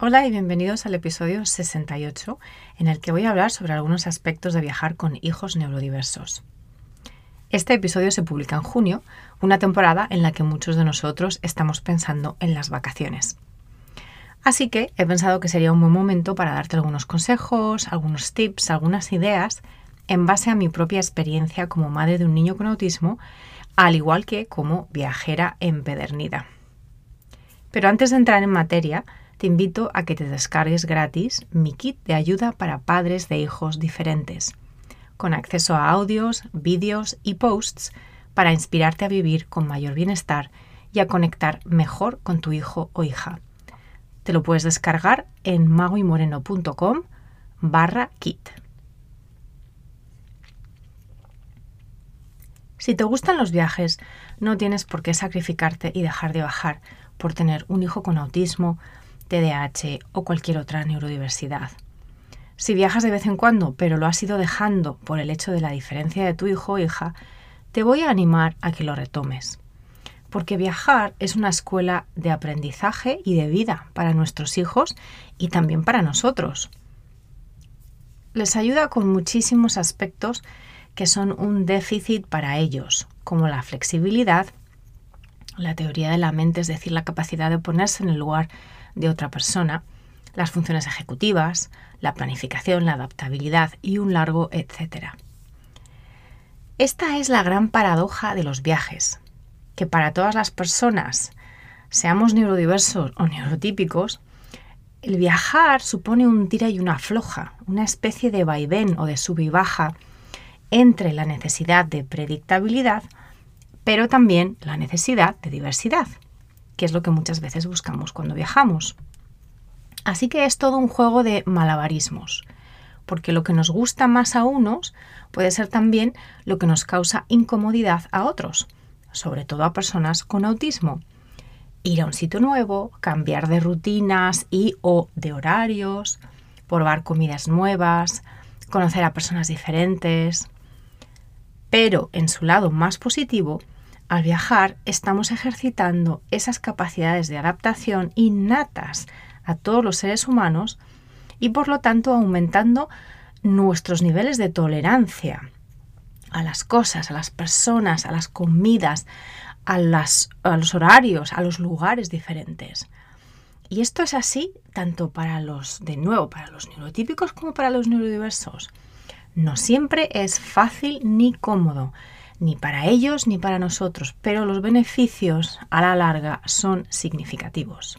Hola y bienvenidos al episodio 68, en el que voy a hablar sobre algunos aspectos de viajar con hijos neurodiversos. Este episodio se publica en junio, una temporada en la que muchos de nosotros estamos pensando en las vacaciones. Así que he pensado que sería un buen momento para darte algunos consejos, algunos tips, algunas ideas en base a mi propia experiencia como madre de un niño con autismo, al igual que como viajera empedernida. Pero antes de entrar en materia, te invito a que te descargues gratis mi kit de ayuda para padres de hijos diferentes, con acceso a audios, vídeos y posts para inspirarte a vivir con mayor bienestar y a conectar mejor con tu hijo o hija. Te lo puedes descargar en magoymoreno.com barra kit. Si te gustan los viajes, no tienes por qué sacrificarte y dejar de bajar por tener un hijo con autismo, TDAH o cualquier otra neurodiversidad. Si viajas de vez en cuando, pero lo has ido dejando por el hecho de la diferencia de tu hijo o hija, te voy a animar a que lo retomes. Porque viajar es una escuela de aprendizaje y de vida para nuestros hijos y también para nosotros. Les ayuda con muchísimos aspectos que son un déficit para ellos, como la flexibilidad, la teoría de la mente, es decir, la capacidad de ponerse en el lugar de otra persona, las funciones ejecutivas, la planificación, la adaptabilidad y un largo etcétera. Esta es la gran paradoja de los viajes, que para todas las personas, seamos neurodiversos o neurotípicos, el viajar supone un tira y una afloja, una especie de vaivén o de sub y baja entre la necesidad de predictabilidad, pero también la necesidad de diversidad que es lo que muchas veces buscamos cuando viajamos. Así que es todo un juego de malabarismos, porque lo que nos gusta más a unos puede ser también lo que nos causa incomodidad a otros, sobre todo a personas con autismo. Ir a un sitio nuevo, cambiar de rutinas y o de horarios, probar comidas nuevas, conocer a personas diferentes. Pero en su lado más positivo, al viajar estamos ejercitando esas capacidades de adaptación innatas a todos los seres humanos y por lo tanto aumentando nuestros niveles de tolerancia a las cosas, a las personas, a las comidas, a, los horarios, a los lugares diferentes. Y esto es así tanto para los, de nuevo, para los neurotípicos como para los neurodiversos. No siempre es fácil ni cómodo ni para ellos ni para nosotros, pero los beneficios a la larga son significativos.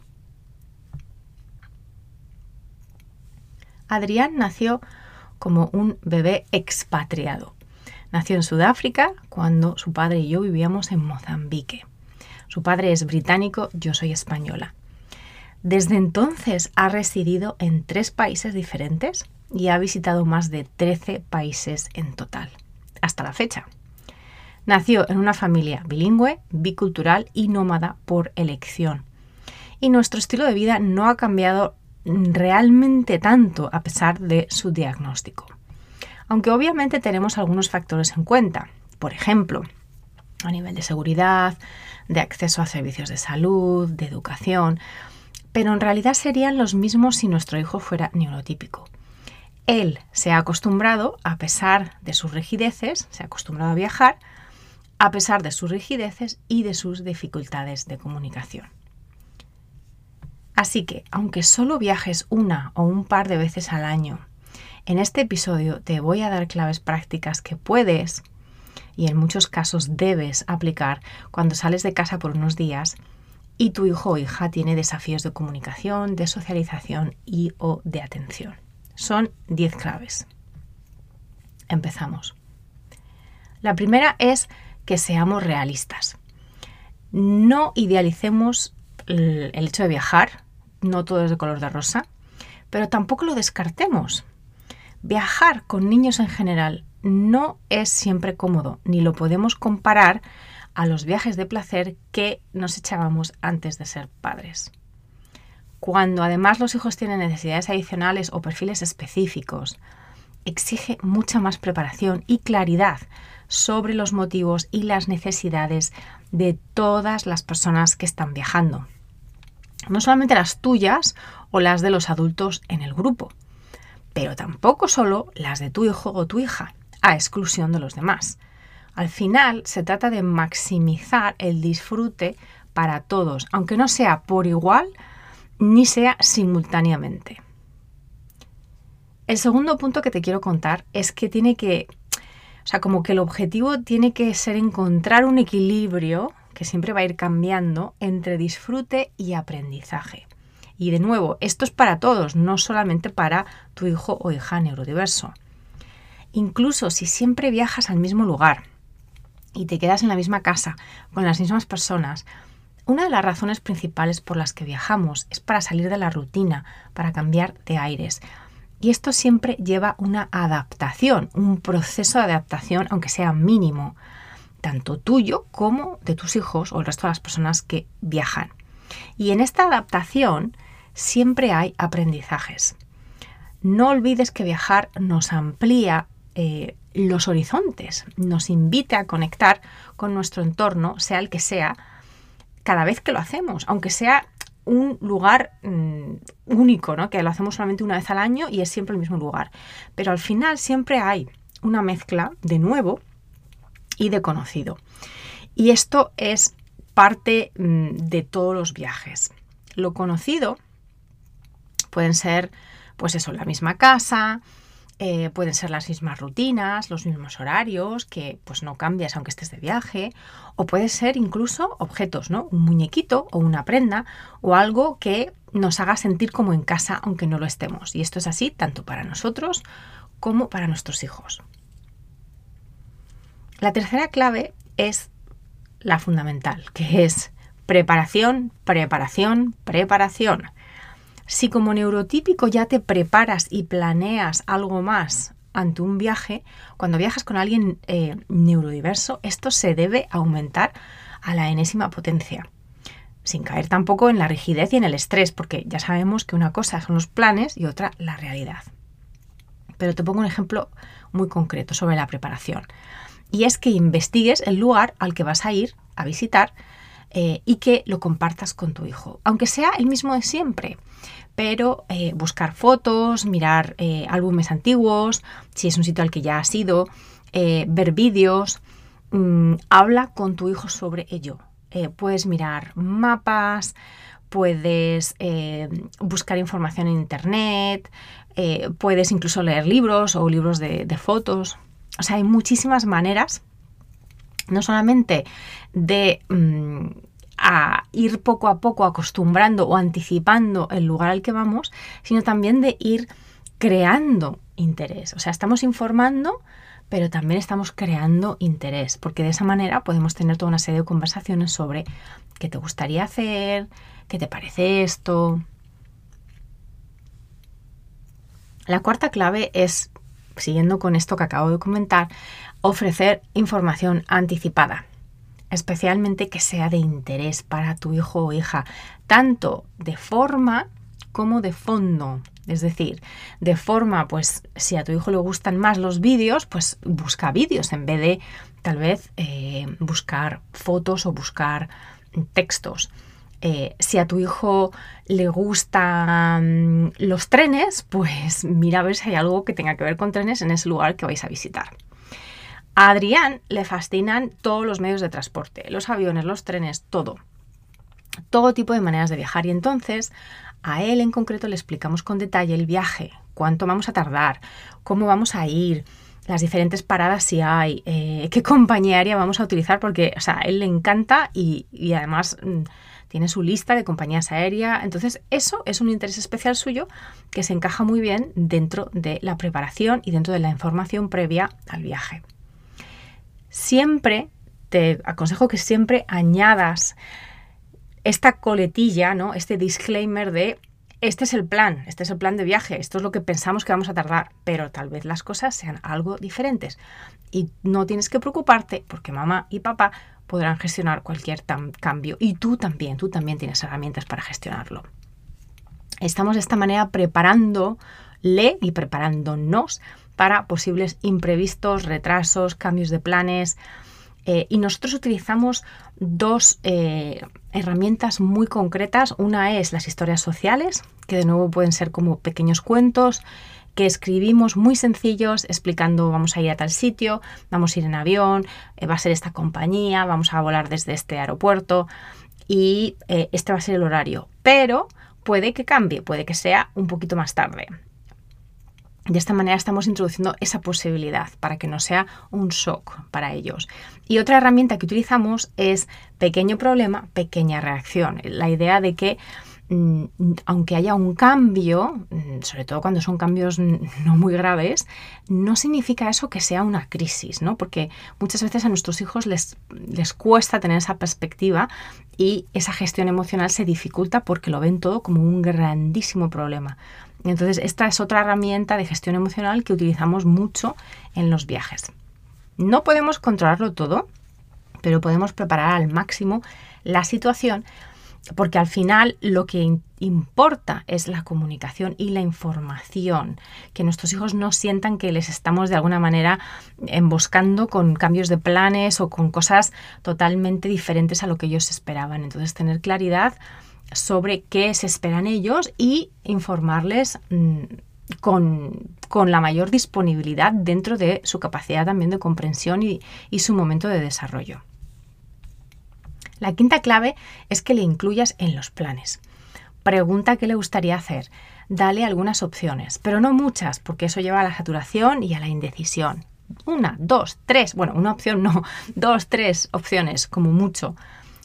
Adrián nació como un bebé expatriado. Nació en Sudáfrica cuando su padre y yo vivíamos en Mozambique. Su padre es británico, yo soy española. Desde entonces ha residido en tres países diferentes y ha visitado más de 13 países en total, hasta la fecha. Nació en una familia bilingüe, bicultural y nómada por elección. Y nuestro estilo de vida no ha cambiado realmente tanto a pesar de su diagnóstico. Aunque obviamente tenemos algunos factores en cuenta. Por ejemplo, a nivel de seguridad, de acceso a servicios de salud, de educación, pero en realidad serían los mismos si nuestro hijo fuera neurotípico. Él se ha acostumbrado, a pesar de sus rigideces, se ha acostumbrado a viajar, a pesar de sus rigideces y de sus dificultades de comunicación. Así que, aunque solo viajes una o un par de veces al año, en este episodio te voy a dar claves prácticas que puedes y en muchos casos debes aplicar cuando sales de casa por unos días y tu hijo o hija tiene desafíos de comunicación, de socialización y o de atención. Son 10 claves. Empezamos. La primera es que seamos realistas. No idealicemos el hecho de viajar, no todo es de color de rosa, pero tampoco lo descartemos. Viajar con niños en general no es siempre cómodo, ni lo podemos comparar a los viajes de placer que nos echábamos antes de ser padres. Cuando además los hijos tienen necesidades adicionales o perfiles específicos, exige mucha más preparación y claridad sobre los motivos y las necesidades de todas las personas que están viajando. No solamente las tuyas o las de los adultos en el grupo, pero tampoco solo las de tu hijo o tu hija, a exclusión de los demás. Al final se trata de maximizar el disfrute para todos, aunque no sea por igual ni sea simultáneamente. El segundo punto que te quiero contar es que tiene que, sea, como que el objetivo tiene que ser encontrar un equilibrio que siempre va a ir cambiando entre disfrute y aprendizaje. Y de nuevo, esto es para todos, no solamente para tu hijo o hija neurodiverso. Incluso si siempre viajas al mismo lugar y te quedas en la misma casa con las mismas personas, una de las razones principales por las que viajamos es para salir de la rutina, para cambiar de aires. Y esto siempre lleva una adaptación, un proceso de adaptación, aunque sea mínimo, tanto tuyo como de tus hijos o el resto de las personas que viajan. Y en esta adaptación siempre hay aprendizajes. No olvides que viajar nos amplía eh, los horizontes, nos invita a conectar con nuestro entorno, sea el que sea, cada vez que lo hacemos, aunque sea un lugar mm, único, ¿no? que lo hacemos solamente una vez al año y es siempre el mismo lugar. Pero al final siempre hay una mezcla de nuevo y de conocido. Y esto es parte mm, de todos los viajes. Lo conocido pueden ser, pues eso, la misma casa, eh, pueden ser las mismas rutinas, los mismos horarios, que pues no cambias aunque estés de viaje, o puede ser incluso objetos, ¿no? Un muñequito o una prenda o algo que nos haga sentir como en casa aunque no lo estemos. Y esto es así tanto para nosotros como para nuestros hijos. La tercera clave es la fundamental, que es preparación, preparación, preparación. Si como neurotípico ya te preparas y planeas algo más ante un viaje, cuando viajas con alguien eh, neurodiverso, esto se debe aumentar a la enésima potencia, sin caer tampoco en la rigidez y en el estrés, porque ya sabemos que una cosa son los planes y otra la realidad. Pero te pongo un ejemplo muy concreto sobre la preparación, y es que investigues el lugar al que vas a ir a visitar eh, y que lo compartas con tu hijo, aunque sea el mismo de siempre pero eh, buscar fotos, mirar eh, álbumes antiguos, si es un sitio al que ya has ido, ver vídeos, mm, habla con tu hijo sobre ello. puedes mirar mapas, puedes buscar información en internet, puedes incluso leer libros o libros de, fotos. O sea, hay muchísimas maneras, no solamente de... Mm, a ir poco a poco acostumbrando o anticipando el lugar al que vamos, sino también de ir creando interés. O sea, estamos informando, pero también estamos creando interés, porque de esa manera podemos tener toda una serie de conversaciones sobre qué te gustaría hacer, qué te parece esto. La cuarta clave es, siguiendo con esto que acabo de comentar, ofrecer información anticipada especialmente que sea de interés para tu hijo o hija, tanto de forma como de fondo. Es decir, de forma, pues si a tu hijo le gustan más los vídeos, pues busca vídeos en vez de tal vez eh, buscar fotos o buscar textos. Eh, si a tu hijo le gustan los trenes, pues mira a ver si hay algo que tenga que ver con trenes en ese lugar que vais a visitar. A Adrián le fascinan todos los medios de transporte, los aviones, los trenes, todo. Todo tipo de maneras de viajar. Y entonces a él en concreto le explicamos con detalle el viaje, cuánto vamos a tardar, cómo vamos a ir, las diferentes paradas si hay, eh, qué compañía aérea vamos a utilizar, porque o sea, a él le encanta y, además mm, tiene su lista de compañías aéreas. Entonces, eso es un interés especial suyo que se encaja muy bien dentro de la preparación y dentro de la información previa al viaje siempre te aconsejo que siempre añadas esta coletilla, ¿no? Este disclaimer de este es el plan, este es el plan de viaje, esto es lo que pensamos que vamos a tardar, pero tal vez las cosas sean algo diferentes. Y no tienes que preocuparte porque mamá y papá podrán gestionar cualquier cambio y tú también, tú también tienes herramientas para gestionarlo. Estamos de esta manera preparándole y preparándonos para posibles imprevistos, retrasos, cambios de planes. Eh, y nosotros utilizamos dos eh, herramientas muy concretas. Una es las historias sociales, que de nuevo pueden ser como pequeños cuentos que escribimos muy sencillos explicando vamos a ir a tal sitio, vamos a ir en avión, eh, va a ser esta compañía, vamos a volar desde este aeropuerto y este va a ser el horario. Pero puede que cambie, puede que sea un poquito más tarde. De esta manera estamos introduciendo esa posibilidad para que no sea un shock para ellos. Y otra herramienta que utilizamos es pequeño problema, pequeña reacción. La idea de que mm, aunque haya un cambio, mm, sobre todo cuando son cambios no muy graves, no significa eso que sea una crisis, ¿no? Porque muchas veces a nuestros hijos les, les cuesta tener esa perspectiva y esa gestión emocional se dificulta porque lo ven todo como un grandísimo problema. Entonces, esta es otra herramienta de gestión emocional que utilizamos mucho en los viajes. No podemos controlarlo todo, pero podemos preparar al máximo la situación porque al final lo que importa es la comunicación y la información, que nuestros hijos no sientan que les estamos de alguna manera emboscando con cambios de planes o con cosas totalmente diferentes a lo que ellos esperaban. Entonces, tener claridad sobre qué se esperan ellos y informarles mm, con, la mayor disponibilidad dentro de su capacidad también de comprensión y, y su momento de desarrollo. La quinta clave es que le incluyas en los planes. Pregunta qué le gustaría hacer. Dale algunas opciones, pero no muchas, porque eso lleva a la saturación y a la indecisión. Una, dos, tres, bueno, una opción no, dos, tres opciones, como mucho.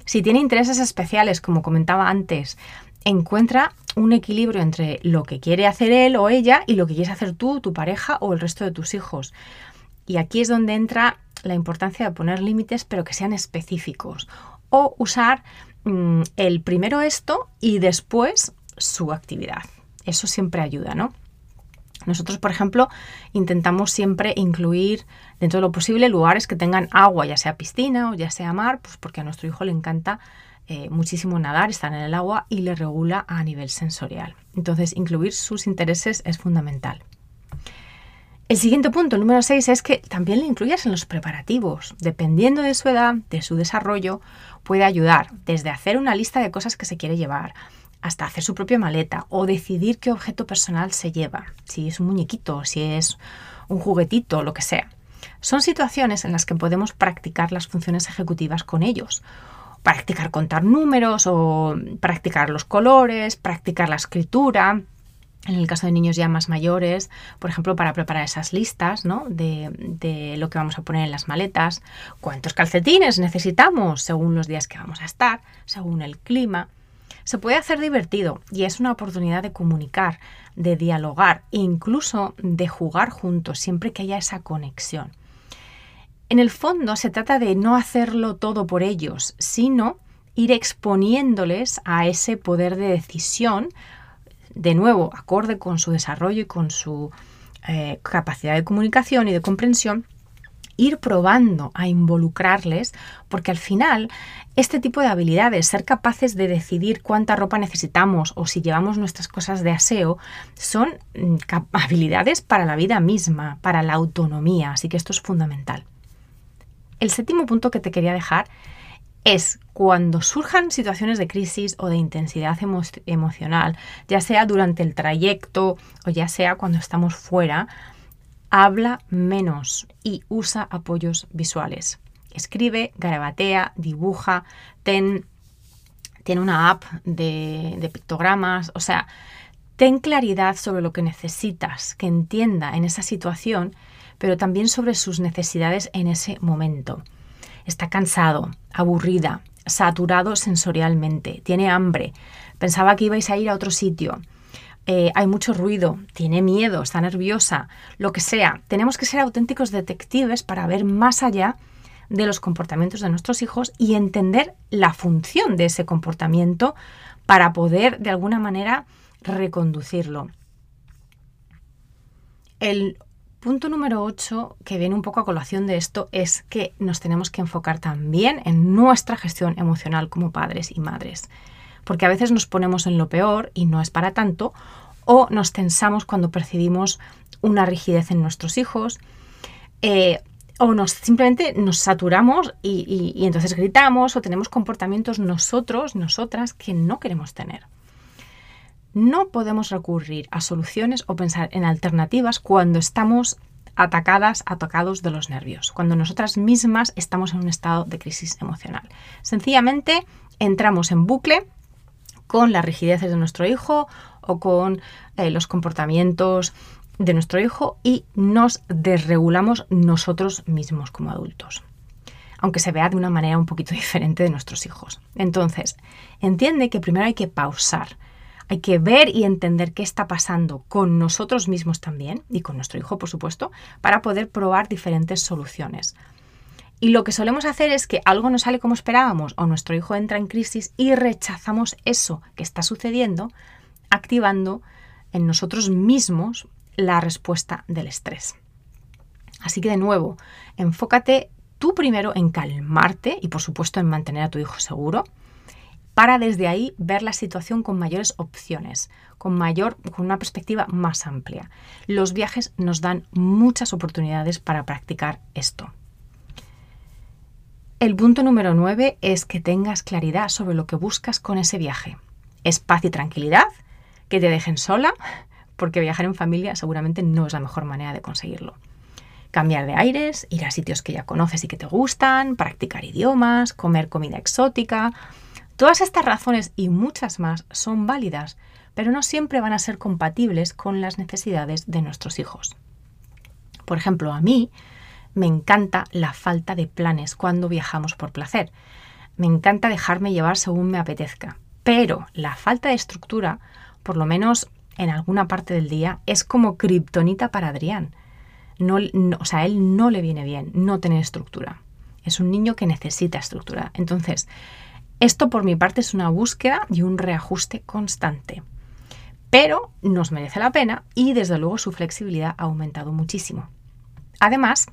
Si tiene intereses especiales, como comentaba antes, encuentra un equilibrio entre lo que quiere hacer él o ella y lo que quieres hacer tú, tu pareja o el resto de tus hijos. Y aquí es donde entra la importancia de poner límites, pero que sean específicos. O usar mm, el primero esto y después su actividad. Eso siempre ayuda, ¿no? Nosotros, por ejemplo, intentamos siempre incluir dentro de lo posible lugares que tengan agua, ya sea piscina o ya sea mar, pues porque a nuestro hijo le encanta eh, muchísimo nadar, estar en el agua y le regula a nivel sensorial. Entonces, incluir sus intereses es fundamental. El siguiente punto, número 6, es que también le incluyas en los preparativos. Dependiendo de su edad, de su desarrollo, puede ayudar desde hacer una lista de cosas que se quiere llevar, hasta hacer su propia maleta o decidir qué objeto personal se lleva, si es un muñequito, si es un juguetito, lo que sea. Son situaciones en las que podemos practicar las funciones ejecutivas con ellos. Practicar contar números o practicar los colores, practicar la escritura, en el caso de niños ya más mayores, por ejemplo, para preparar esas listas ¿no? de, de, lo que vamos a poner en las maletas, cuántos calcetines necesitamos según los días que vamos a estar, según el clima. Se puede hacer divertido y es una oportunidad de comunicar, de dialogar e incluso de jugar juntos siempre que haya esa conexión. En el fondo se trata de no hacerlo todo por ellos, sino ir exponiéndoles a ese poder de decisión, de nuevo, acorde con su desarrollo y con su eh, capacidad de comunicación y de comprensión, ir probando a involucrarles, porque al final este tipo de habilidades, ser capaces de decidir cuánta ropa necesitamos o si llevamos nuestras cosas de aseo, son mm, habilidades para la vida misma, para la autonomía, así que esto es fundamental. El séptimo punto que te quería dejar es cuando surjan situaciones de crisis o de intensidad emocional, ya sea durante el trayecto o ya sea cuando estamos fuera, habla menos y usa apoyos visuales. Escribe, garabatea, dibuja, ten, tiene una app de, de pictogramas, o sea, ten claridad sobre lo que necesitas, que entienda en esa situación, pero también sobre sus necesidades en ese momento. Está cansado, aburrida, saturado sensorialmente, tiene hambre, pensaba que ibais a ir a otro sitio, eh, hay mucho ruido, tiene miedo, está nerviosa, lo que sea. Tenemos que ser auténticos detectives para ver más allá de los comportamientos de nuestros hijos y entender la función de ese comportamiento para poder de alguna manera reconducirlo. El punto número 8, que viene un poco a colación de esto, es que nos tenemos que enfocar también en nuestra gestión emocional como padres y madres. Porque a veces nos ponemos en lo peor y no es para tanto, o nos tensamos cuando percibimos una rigidez en nuestros hijos, eh, o nos simplemente nos saturamos y, y entonces gritamos o tenemos comportamientos nosotros, nosotras, que no queremos tener. No podemos recurrir a soluciones o pensar en alternativas cuando estamos atacadas, atacados de los nervios, cuando nosotras mismas estamos en un estado de crisis emocional. Sencillamente entramos en bucle con las rigideces de nuestro hijo o con eh, los comportamientos de nuestro hijo y nos desregulamos nosotros mismos como adultos, aunque se vea de una manera un poquito diferente de nuestros hijos. Entonces, entiende que primero hay que pausar, hay que ver y entender qué está pasando con nosotros mismos también y con nuestro hijo, por supuesto, para poder probar diferentes soluciones. Y lo que solemos hacer es que algo no sale como esperábamos o nuestro hijo entra en crisis y rechazamos eso que está sucediendo, activando en nosotros mismos la respuesta del estrés. Así que de nuevo, enfócate tú primero en calmarte y por supuesto en mantener a tu hijo seguro para desde ahí ver la situación con mayores opciones, con mayor con una perspectiva más amplia. Los viajes nos dan muchas oportunidades para practicar esto. El punto número 9 es que tengas claridad sobre lo que buscas con ese viaje. Es paz y tranquilidad, que te dejen sola, porque viajar en familia seguramente no es la mejor manera de conseguirlo. Cambiar de aires, ir a sitios que ya conoces y que te gustan, practicar idiomas, comer comida exótica, Todas estas razones y muchas más son válidas, pero no siempre van a ser compatibles con las necesidades de nuestros hijos. Por ejemplo, a mí me encanta la falta de planes cuando viajamos por placer. Me encanta dejarme llevar según me apetezca. Pero la falta de estructura, por lo menos en alguna parte del día, es como kriptonita para Adrián. No, o sea, a él no le viene bien no tener estructura. Es un niño que necesita estructura. Entonces, esto por mi parte es una búsqueda y un reajuste constante. Pero nos merece la pena y desde luego su flexibilidad ha aumentado muchísimo. Además,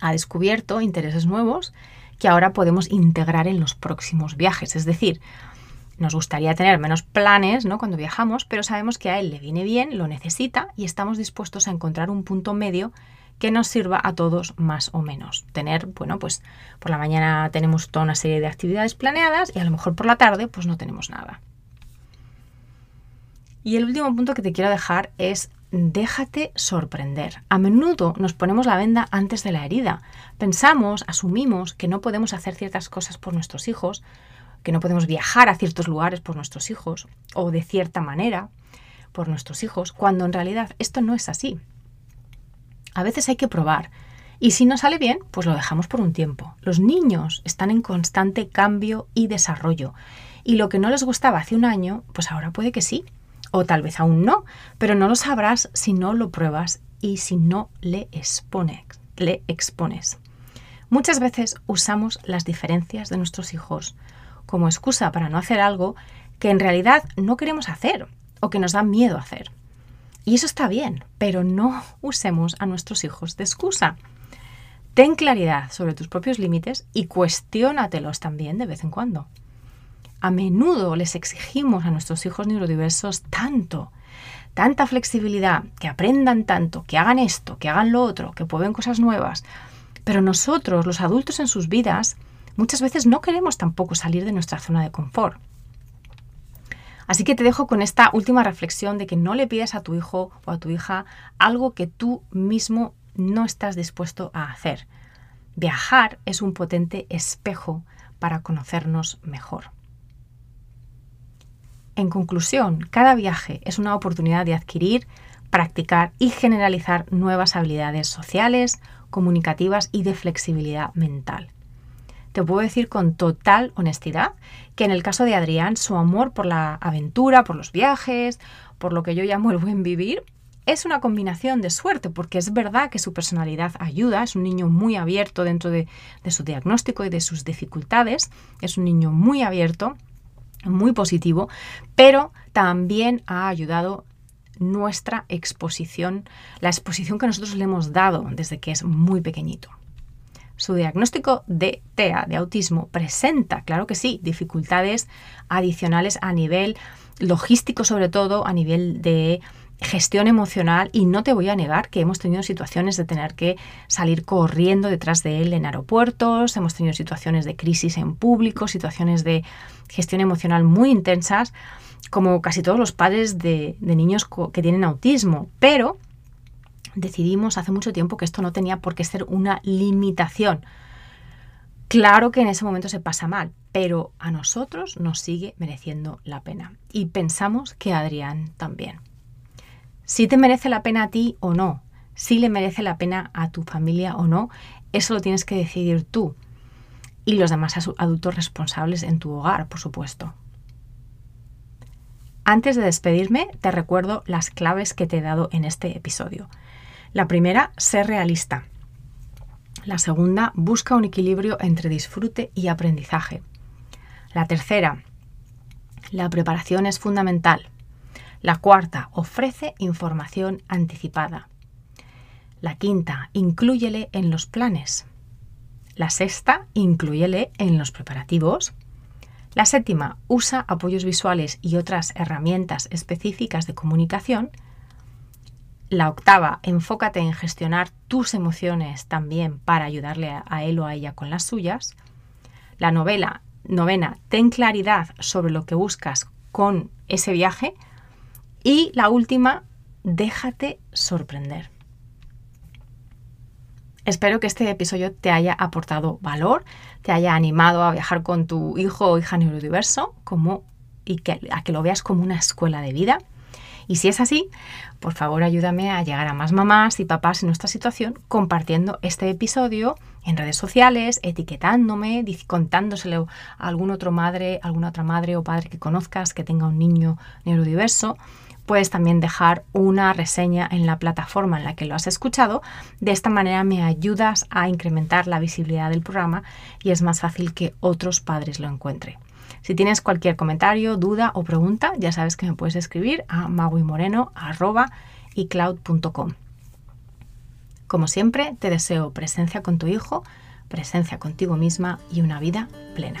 ha descubierto intereses nuevos que ahora podemos integrar en los próximos viajes. Es decir, nos gustaría tener menos planes ¿no? cuando viajamos, pero sabemos que a él le viene bien, lo necesita y estamos dispuestos a encontrar un punto medio que nos sirva a todos más o menos. Tener, bueno, pues por la mañana tenemos toda una serie de actividades planeadas y a lo mejor por la tarde pues no tenemos nada. Y el último punto que te quiero dejar es déjate sorprender. A menudo nos ponemos la venda antes de la herida. Pensamos, asumimos que no podemos hacer ciertas cosas por nuestros hijos, que no podemos viajar a ciertos lugares por nuestros hijos o de cierta manera por nuestros hijos, cuando en realidad esto no es así. A veces hay que probar. Y si no sale bien, pues lo dejamos por un tiempo. Los niños están en constante cambio y desarrollo. Y lo que no les gustaba hace un año, pues ahora puede que sí. O tal vez aún no. Pero no lo sabrás si no lo pruebas y si no le expones. Muchas veces usamos las diferencias de nuestros hijos como excusa para no hacer algo que en realidad no queremos hacer o que nos da miedo hacer. Y eso está bien, pero no usemos a nuestros hijos de excusa. Ten claridad sobre tus propios límites y cuestiónatelos también de vez en cuando. A menudo les exigimos a nuestros hijos neurodiversos tanto, tanta flexibilidad, que aprendan tanto, que hagan esto, que hagan lo otro, que prueben cosas nuevas. Pero nosotros, los adultos en sus vidas, muchas veces no queremos tampoco salir de nuestra zona de confort. Así que te dejo con esta última reflexión de que no le pidas a tu hijo o a tu hija algo que tú mismo no estás dispuesto a hacer. Viajar es un potente espejo para conocernos mejor. En conclusión, cada viaje es una oportunidad de adquirir, practicar y generalizar nuevas habilidades sociales, comunicativas y de flexibilidad mental. Te puedo decir con total honestidad que en el caso de Adrián, su amor por la aventura, por los viajes, por lo que yo llamo el buen vivir, es una combinación de suerte, porque es verdad que su personalidad ayuda, es un niño muy abierto dentro de, de su diagnóstico y de sus dificultades, es un niño muy abierto, muy positivo, pero también ha ayudado nuestra exposición, la exposición que nosotros le hemos dado desde que es muy pequeñito. Su diagnóstico de TEA, de autismo, presenta, claro que sí, dificultades adicionales a nivel logístico, sobre todo a nivel de gestión emocional y no te voy a negar que hemos tenido situaciones de tener que salir corriendo detrás de él en aeropuertos, hemos tenido situaciones de crisis en público, situaciones de gestión emocional muy intensas, como casi todos los padres de, niños que tienen autismo, pero decidimos hace mucho tiempo que esto no tenía por qué ser una limitación. Claro que en ese momento se pasa mal, pero a nosotros nos sigue mereciendo la pena. Y pensamos que Adrián también. Si te merece la pena a ti o no, si le merece la pena a tu familia o no, eso lo tienes que decidir tú. Y los demás adultos responsables en tu hogar, por supuesto. Antes de despedirme, te recuerdo las claves que te he dado en este episodio. La primera, ser realista. La segunda, busca un equilibrio entre disfrute y aprendizaje. La tercera, la preparación es fundamental. La cuarta, ofrece información anticipada. La quinta, inclúyele en los planes. La sexta, inclúyele en los preparativos. La séptima, usa apoyos visuales y otras herramientas específicas de comunicación. La octava, enfócate en gestionar tus emociones también para ayudarle a él o a ella con las suyas. La novela, novena, ten claridad sobre lo que buscas con ese viaje. Y la última, déjate sorprender. Espero que este episodio te haya aportado valor, te haya animado a viajar con tu hijo o hija neurodiverso como, y que, a que lo veas como una escuela de vida. Y si es así, por favor ayúdame a llegar a más mamás y papás en nuestra situación compartiendo este episodio en redes sociales, etiquetándome, contándoselo a algún otro madre, alguna otra madre o padre que conozcas que tenga un niño neurodiverso puedes también dejar una reseña en la plataforma en la que lo has escuchado. De esta manera me ayudas a incrementar la visibilidad del programa y es más fácil que otros padres lo encuentren. Si tienes cualquier comentario, duda o pregunta, ya sabes que me puedes escribir a maguimoreno.icloud.com. Como siempre, te deseo presencia con tu hijo, presencia contigo misma y una vida plena.